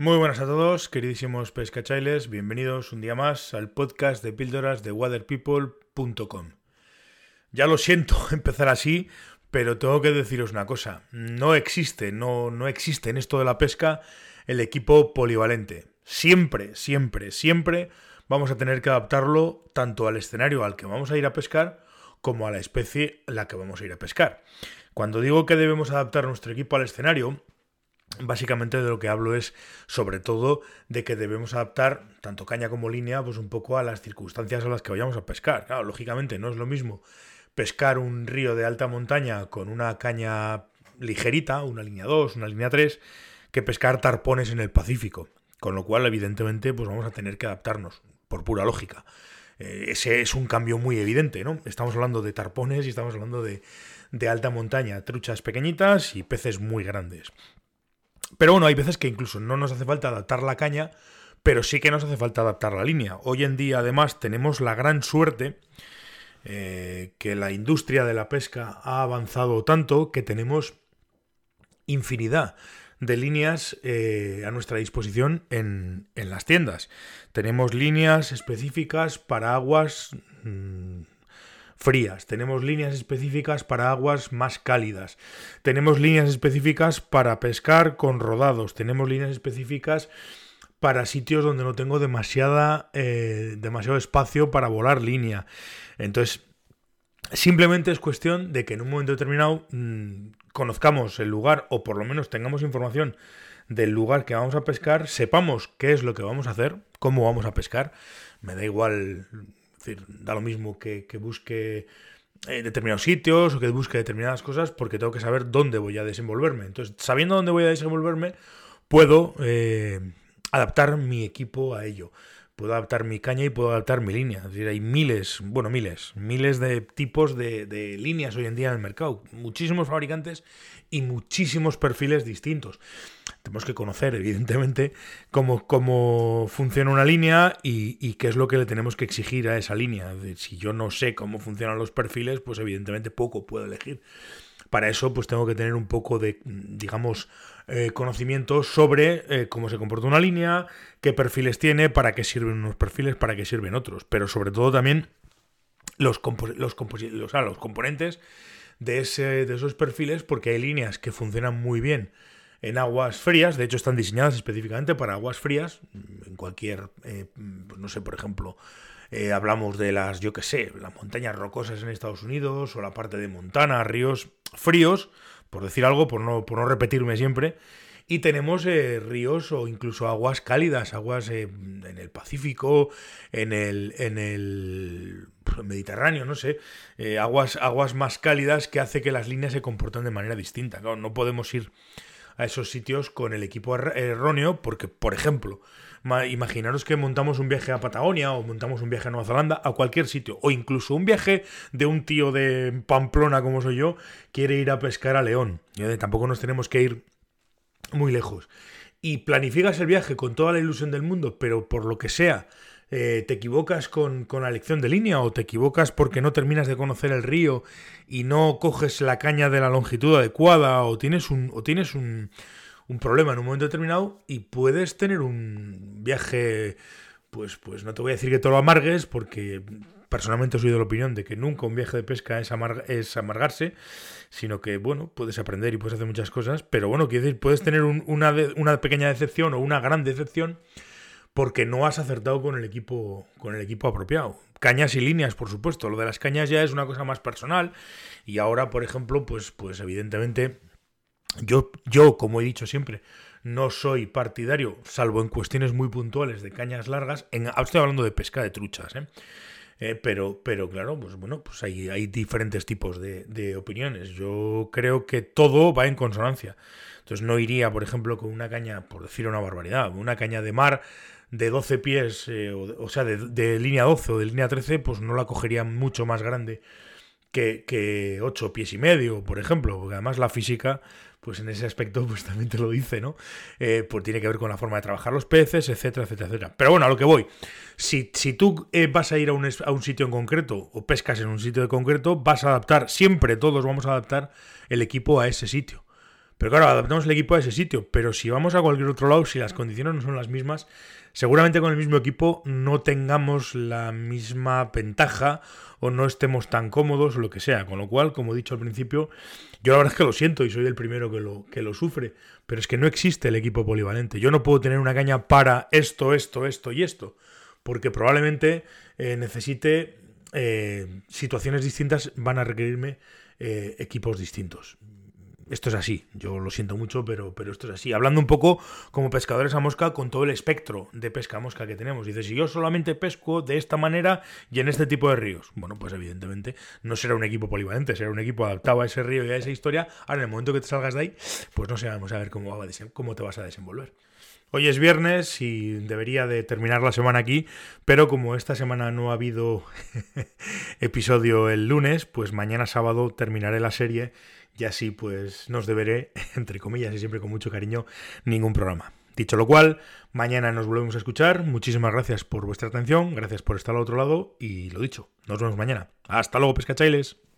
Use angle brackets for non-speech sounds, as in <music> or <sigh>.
Muy buenas a todos, queridísimos pescachailes, bienvenidos un día más al podcast de píldoras de waterpeople.com. Ya lo siento <laughs> empezar así, pero tengo que deciros una cosa, no existe, no, no existe en esto de la pesca el equipo polivalente. Siempre, siempre, siempre vamos a tener que adaptarlo tanto al escenario al que vamos a ir a pescar como a la especie a la que vamos a ir a pescar. Cuando digo que debemos adaptar nuestro equipo al escenario, Básicamente de lo que hablo es sobre todo de que debemos adaptar tanto caña como línea pues un poco a las circunstancias a las que vayamos a pescar. Lógicamente no es lo mismo pescar un río de alta montaña con una caña ligerita, una línea 2, una línea 3, que pescar tarpones en el Pacífico. Con lo cual, evidentemente, pues vamos a tener que adaptarnos, por pura lógica. Eh, ese es un cambio muy evidente, ¿no? Estamos hablando de tarpones y estamos hablando de, de alta montaña, truchas pequeñitas y peces muy grandes. Pero bueno, hay veces que incluso no nos hace falta adaptar la caña, pero sí que nos hace falta adaptar la línea. Hoy en día, además, tenemos la gran suerte eh, que la industria de la pesca ha avanzado tanto que tenemos infinidad de líneas eh, a nuestra disposición en, las tiendas. Tenemos líneas específicas para aguas mm, frías, tenemos líneas específicas para aguas más cálidas, tenemos líneas específicas para pescar con rodados, tenemos líneas específicas para sitios donde no tengo demasiada, eh, demasiado espacio para volar línea. Entonces, simplemente es cuestión de que en un momento determinado mm, conozcamos el lugar o por lo menos tengamos información del lugar que vamos a pescar, sepamos qué es lo que vamos a hacer, cómo vamos a pescar. Me da igual decir, da lo mismo que, busque determinados sitios o que busque determinadas cosas porque tengo que saber dónde voy a desenvolverme. Entonces, sabiendo dónde voy a desenvolverme, puedo eh, adaptar mi equipo a ello. Puedo adaptar mi caña y puedo adaptar mi línea. Es decir, hay miles, bueno, miles, miles de tipos de, de líneas hoy en día en el mercado. Muchísimos fabricantes y muchísimos perfiles distintos tenemos que conocer, evidentemente, cómo, cómo funciona una línea y, qué es lo que le tenemos que exigir a esa línea. Si yo no sé cómo funcionan los perfiles, pues evidentemente poco puedo elegir. Para eso, pues tengo que tener un poco de, digamos, eh, conocimiento sobre eh, cómo se comporta una línea, qué perfiles tiene, para qué sirven unos perfiles, para qué sirven otros. Pero sobre todo también los, los, los, los componentes de, ese, de esos perfiles, porque hay líneas que funcionan muy bien en aguas frías, de hecho están diseñadas específicamente para aguas frías, en cualquier, eh, pues no sé, por ejemplo, eh, hablamos de las, yo qué sé, las montañas rocosas en Estados Unidos o la parte de Montana, ríos fríos, por decir algo, por no, por no repetirme siempre, y tenemos eh, ríos o incluso aguas cálidas, aguas en el Pacífico, en el, en el Mediterráneo, no sé, aguas, aguas más cálidas que hace que las líneas se comporten de manera distinta. no podemos ir a esos sitios con el equipo erróneo, porque, por ejemplo, imaginaros que montamos un viaje a Patagonia o montamos un viaje a Nueva Zelanda, a cualquier sitio, o incluso un viaje de un tío de Pamplona como soy yo, quiere ir a pescar a León. Tampoco nos tenemos que ir muy lejos. Y planificas el viaje con toda la ilusión del mundo, pero por lo que sea, eh, te equivocas con, la elección de línea o te equivocas porque no terminas de conocer el río y no coges la caña de la longitud adecuada o tienes un, o tienes un, un problema en un momento determinado y puedes tener un viaje, pues, pues no te voy a decir que te lo amargues porque personalmente soy de la opinión de que nunca un viaje de pesca es, es amargarse, sino que, bueno, puedes aprender y puedes hacer muchas cosas, pero bueno, quiero decir, puedes tener una, una pequeña decepción o una gran decepción porque no has acertado con el equipo, con el equipo apropiado. Cañas y líneas, por supuesto. Lo de las cañas ya es una cosa más personal. Y ahora, por ejemplo, pues, pues evidentemente, yo, yo, como he dicho siempre, no soy partidario, salvo en cuestiones muy puntuales de cañas largas. En, estoy hablando de pesca de truchas, ¿eh? Eh, pero, pero claro, pues bueno, pues hay, hay diferentes tipos de, de, opiniones. Yo creo que todo va en consonancia. Entonces no iría, por ejemplo, con una caña, por decir una barbaridad, una caña de mar de 12 pies, eh, o, sea, de, línea 12 o de línea 13, pues no la cogería mucho más grande que, que 8 pies y medio, por ejemplo, porque además la física, pues en ese aspecto, <laughs> pues también te lo dice, ¿no? Eh, pues tiene que ver con la forma de trabajar los peces, etcétera, etcétera, etcétera. Pero bueno, a lo que voy. Si, si tú eh, vas a ir a un, a un sitio en concreto o pescas en un sitio de concreto, vas a adaptar, siempre todos vamos a adaptar el equipo a ese sitio. Pero claro, adaptamos el equipo a ese sitio. Pero si vamos a cualquier otro lado, si las condiciones no son las mismas, seguramente con el mismo equipo no tengamos la misma ventaja o no estemos tan cómodos o lo que sea. Con lo cual, como he dicho al principio, yo la verdad es que lo siento y soy el primero que lo, que lo sufre, pero es que no existe el equipo polivalente. Yo no puedo tener una caña para esto, esto, esto y esto, porque probablemente eh, necesite eh, situaciones distintas, van a requerirme eh, equipos distintos esto es así, yo lo siento mucho, pero, pero esto es así. Hablando un poco como pescadores a mosca con todo el espectro de pesca a mosca que tenemos. Dice, si yo solamente pesco de esta manera y en este tipo de ríos, bueno, pues evidentemente no será un equipo polivalente, será un equipo adaptado a ese río y a esa historia. Ahora, en el momento que te salgas de ahí, pues no sé, vamos a ver cómo, cómo te vas a desenvolver. Hoy es viernes y debería de terminar la semana aquí, pero como esta semana no ha habido <laughs> episodio el lunes, pues mañana sábado terminaré la serie y así pues nos deberé, <laughs> entre comillas y siempre con mucho cariño, ningún programa. Dicho lo cual, mañana nos volvemos a escuchar. Muchísimas gracias por vuestra atención, gracias por estar al otro lado y lo dicho, nos vemos mañana. Hasta luego, pescachailes.